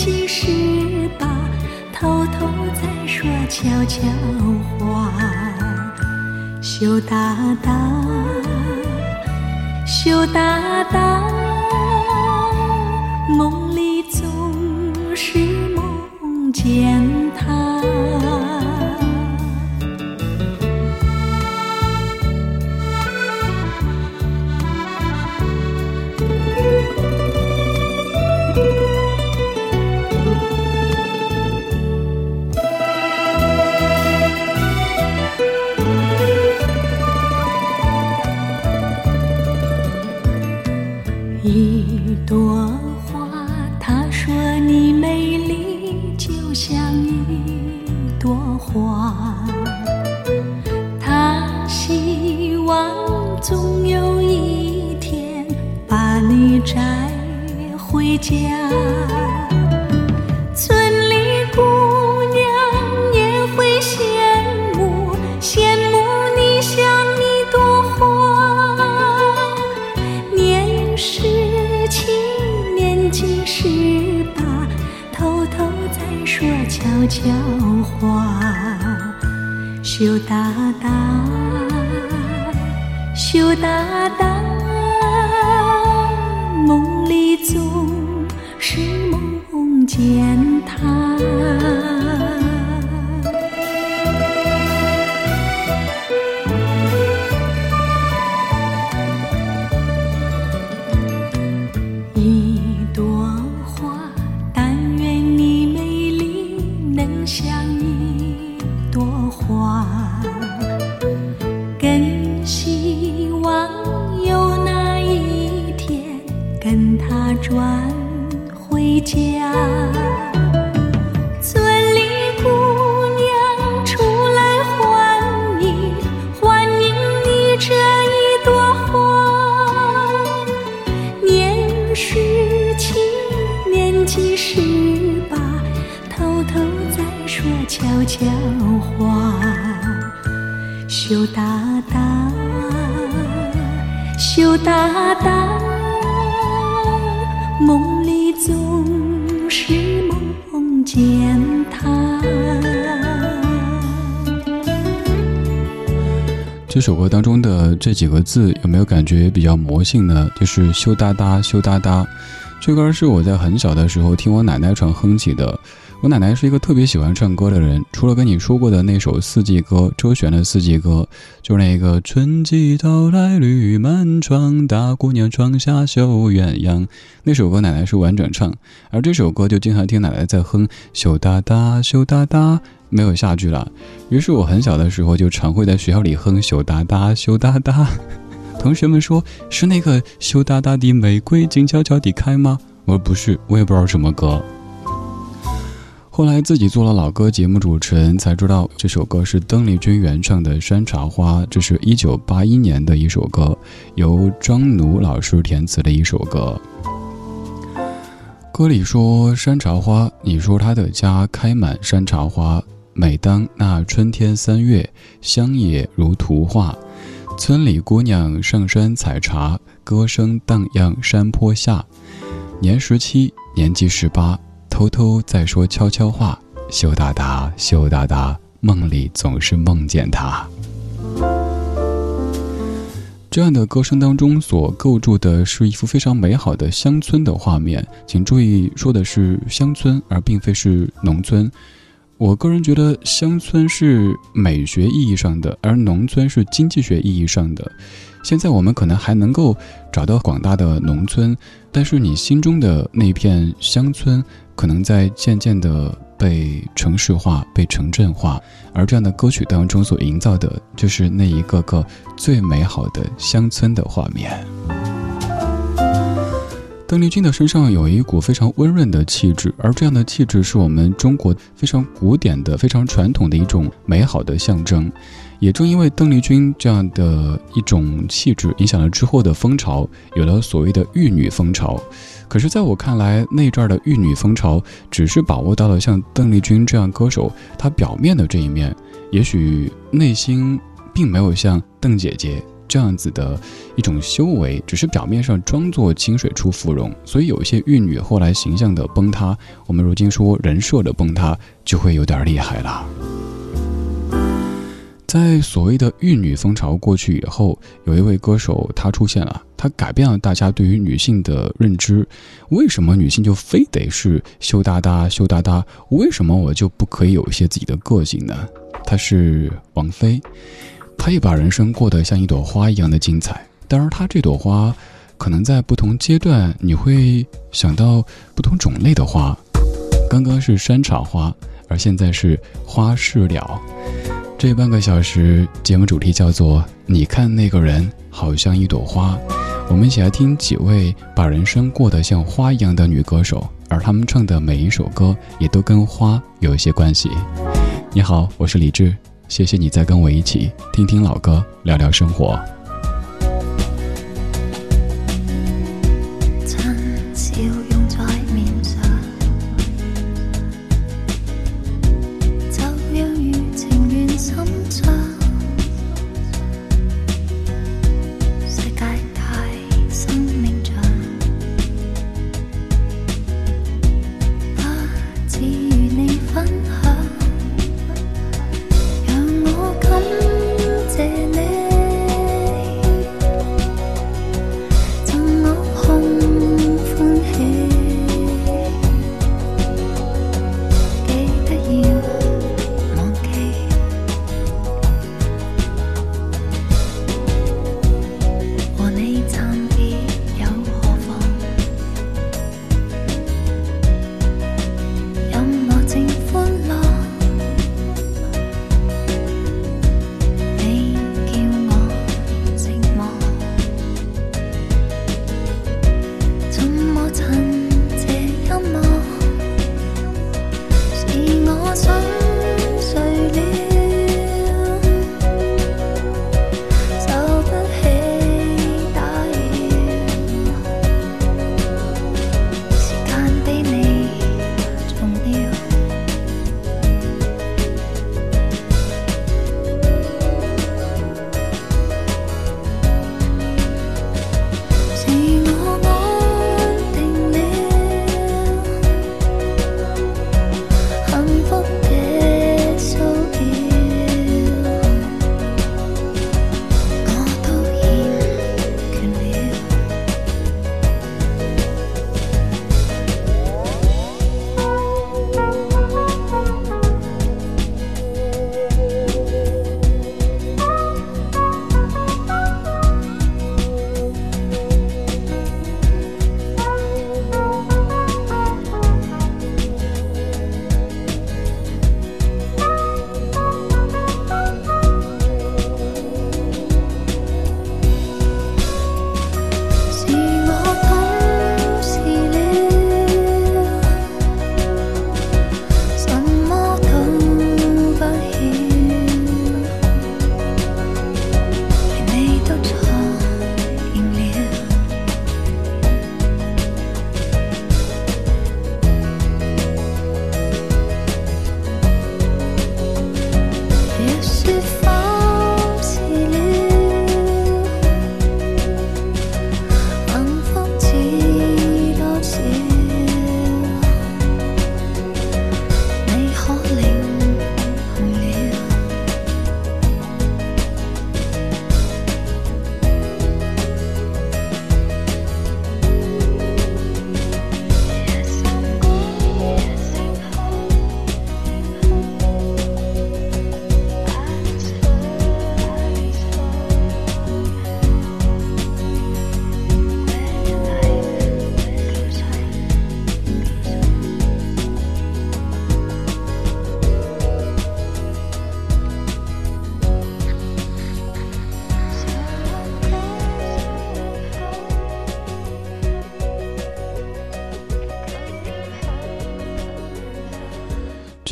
其实吧偷偷在说悄悄话。羞答答羞答答梦里总是梦见他。国花他希望总有一天把你摘回家。羞答答，羞答答，梦里总。是梦见悄悄话，羞答答，羞答答，梦里总是梦见他。这首歌当中的这几个字有没有感觉比较魔性呢？就是羞答答，羞答答。这歌是我在很小的时候听我奶奶传哼起的。我奶奶是一个特别喜欢唱歌的人，除了跟你说过的那首四季歌，周璇的四季歌，就是那个春季到来绿满窗，大姑娘窗下绣鸳鸯，那首歌奶奶是完整唱，而这首歌就经常听奶奶在哼，羞答答，羞答答，没有下句了。于是我很小的时候就常会在学校里哼羞答答，羞答答。同学们说是那个羞答答的玫瑰静悄悄地开吗？我说不是，我也不知道什么歌。后来自己做了老歌节目主持人，才知道这首歌是邓丽君原唱的《山茶花》，这是一九八一年的一首歌，由庄奴老师填词的一首歌。歌里说山茶花，你说他的家开满山茶花。每当那春天三月，乡野如图画。村里姑娘上山采茶，歌声荡漾山坡下。年十七，年纪十八，偷偷在说悄悄话。羞答答，羞答答，梦里总是梦见他。这样的歌声当中所构筑的是一幅非常美好的乡村的画面，请注意，说的是乡村，而并非是农村。我个人觉得，乡村是美学意义上的，而农村是经济学意义上的。现在我们可能还能够找到广大的农村，但是你心中的那片乡村，可能在渐渐的被城市化、被城镇化。而这样的歌曲当中所营造的，就是那一个个最美好的乡村的画面。邓丽君的身上有一股非常温润的气质，而这样的气质是我们中国非常古典的、非常传统的一种美好的象征。也正因为邓丽君这样的一种气质，影响了之后的风潮，有了所谓的玉女风潮。可是，在我看来，那阵儿的玉女风潮只是把握到了像邓丽君这样歌手她表面的这一面，也许内心并没有像邓姐姐。这样子的一种修为，只是表面上装作清水出芙蓉，所以有一些玉女后来形象的崩塌，我们如今说人设的崩塌，就会有点厉害了。在所谓的玉女风潮过去以后，有一位歌手她出现了，她改变了大家对于女性的认知。为什么女性就非得是羞答答、羞答答？为什么我就不可以有一些自己的个性呢？她是王菲。他也把人生过得像一朵花一样的精彩。当然，他这朵花，可能在不同阶段你会想到不同种类的花。刚刚是山茶花，而现在是花事了。这半个小时节目主题叫做“你看那个人好像一朵花”。我们一起来听几位把人生过得像花一样的女歌手，而她们唱的每一首歌也都跟花有一些关系。你好，我是李志。谢谢你再跟我一起听听老歌，聊聊生活。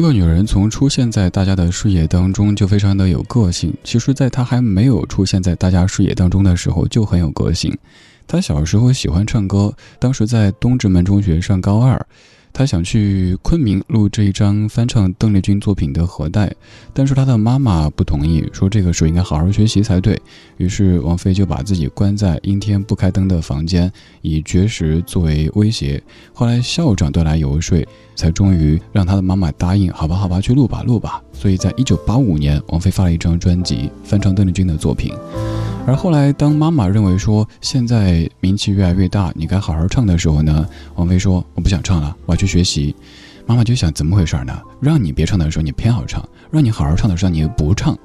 这个女人从出现在大家的视野当中就非常的有个性。其实，在她还没有出现在大家视野当中的时候，就很有个性。她小时候喜欢唱歌，当时在东直门中学上高二。他想去昆明录这一张翻唱邓丽君作品的盒带，但是他的妈妈不同意，说这个时候应该好好学习才对。于是王菲就把自己关在阴天不开灯的房间，以绝食作为威胁。后来校长都来游说，才终于让他的妈妈答应，好吧，好吧，去录吧，录吧。所以在一九八五年，王菲发了一张专辑，翻唱邓丽君的作品。而后来，当妈妈认为说现在名气越来越大，你该好好唱的时候呢，王菲说我不想唱了，我要去学习。妈妈就想怎么回事呢？让你别唱的时候你偏好唱，让你好好唱的时候你又不唱。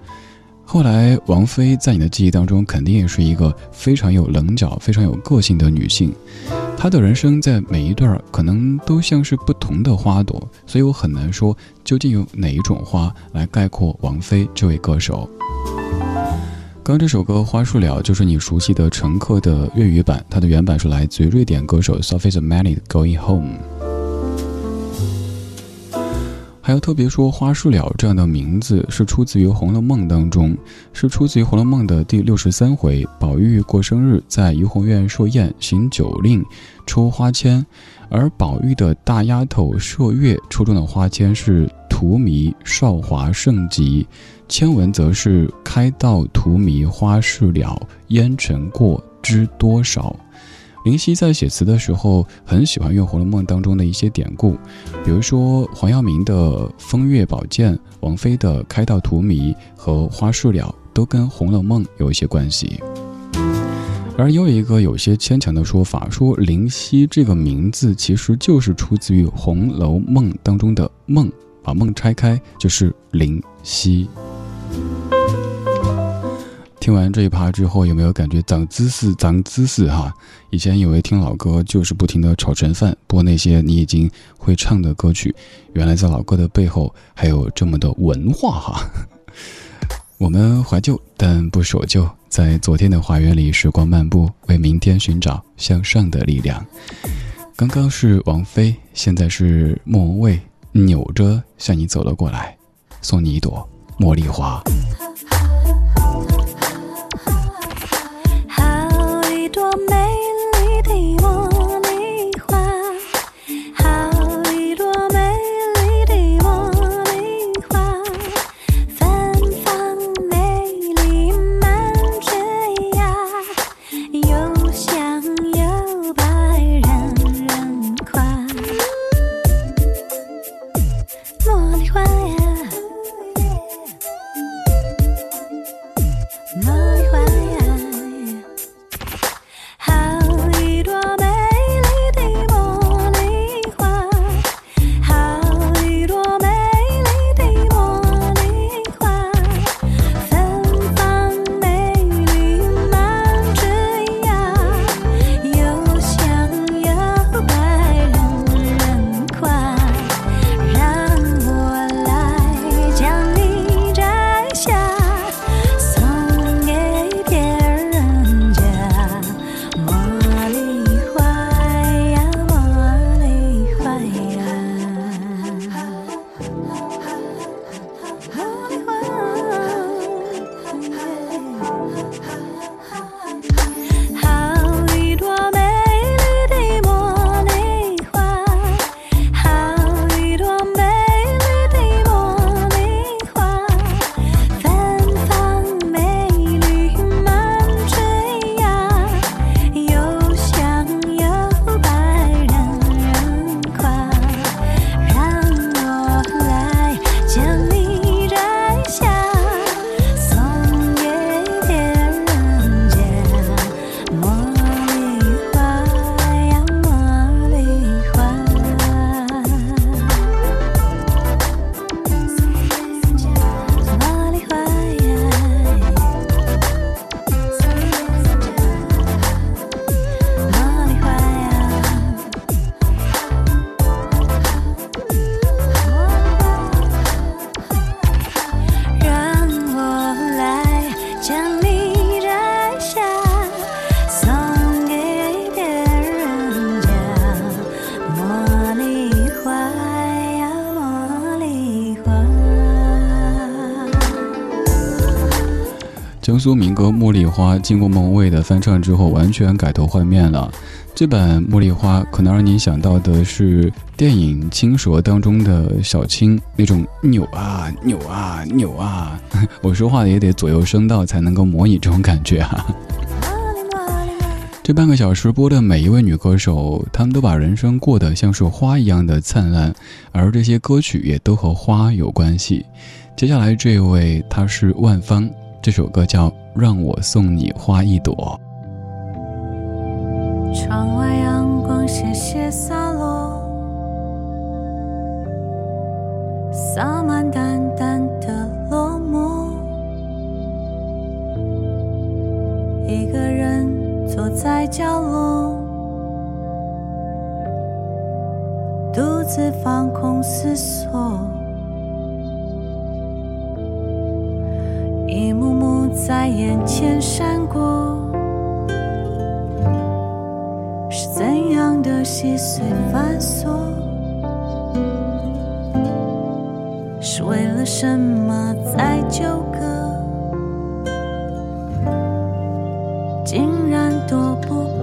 后来，王菲在你的记忆当中肯定也是一个非常有棱角、非常有个性的女性。她的人生在每一段可能都像是不同的花朵，所以我很难说究竟有哪一种花来概括王菲这位歌手。刚这首歌《花树了》就是你熟悉的《乘客》的粤语版，它的原版是来自于瑞典歌手 Sophie the m a n y 的《Going Home》。还要特别说，《花树了》这样的名字是出自于《红楼梦》当中，是出自于《红楼梦》的第六十三回，宝玉过生日，在怡红院设宴，行酒令，抽花签，而宝玉的大丫头麝月抽中的花签是“荼蘼少华盛极”。签文则是“开道荼蘼花事了，烟尘过知多少。”林夕在写词的时候很喜欢用《红楼梦》当中的一些典故，比如说黄耀明的“风月宝鉴”，王菲的“开道荼蘼”和“花事了”都跟《红楼梦》有一些关系。而又一个有些牵强的说法，说林夕这个名字其实就是出自于《红楼梦》当中的“梦”，把“梦”拆开就是林夕。听完这一趴之后，有没有感觉长姿势、长姿势哈？以前以为听老歌就是不停的炒成饭，播那些你已经会唱的歌曲，原来在老歌的背后还有这么多文化哈。我们怀旧，但不守旧，在昨天的花园里时光漫步，为明天寻找向上的力量。刚刚是王菲，现在是莫文蔚，扭着向你走了过来，送你一朵茉莉花。江苏民歌《茉莉花》经过孟蔚的翻唱之后，完全改头换面了。这版《茉莉花》可能让你想到的是电影《青蛇》当中的小青那种扭啊扭啊扭啊。我说话也得左右声道才能够模拟这种感觉啊。这半个小时播的每一位女歌手，她们都把人生过得像是花一样的灿烂，而这些歌曲也都和花有关系。接下来这位，她是万芳，这首歌叫《让我送你花一朵》。窗外阳光斜斜洒落，洒满淡淡的落寞。一个人坐在角落，独自放空思索。在眼前闪过，是怎样的细碎繁琐？是为了什么在纠葛？竟然躲不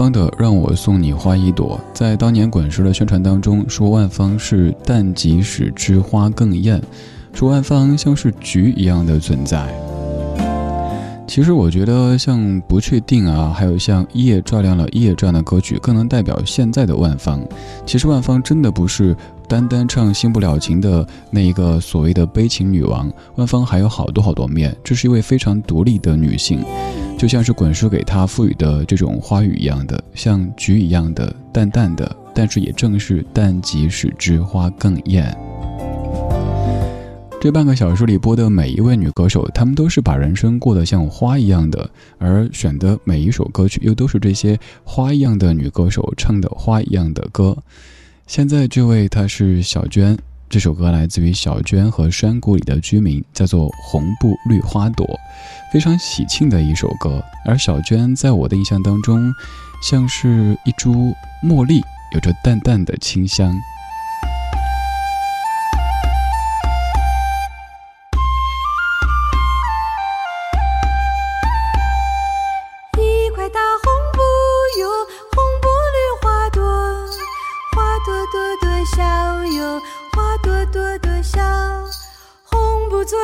方的让我送你花一朵，在当年滚石的宣传当中说万芳是淡即使之花更艳，说万芳像是菊一样的存在。其实我觉得像不确定啊，还有像夜照亮了夜这样的歌曲，更能代表现在的万芳。其实万芳真的不是单单唱新不了情的那一个所谓的悲情女王，万芳还有好多好多面，这是一位非常独立的女性。就像是滚石给他赋予的这种花语一样的，像菊一样的淡淡的，但是也正是淡即使之花更艳。这半个小时里播的每一位女歌手，她们都是把人生过得像花一样的，而选的每一首歌曲又都是这些花一样的女歌手唱的花一样的歌。现在这位她是小娟。这首歌来自于小娟和山谷里的居民叫做红布绿花朵非常喜庆的一首歌而小娟在我的印象当中像是一株茉莉有着淡淡的清香。一块大红布哟红布绿花朵花朵朵朵笑哟笑，红布座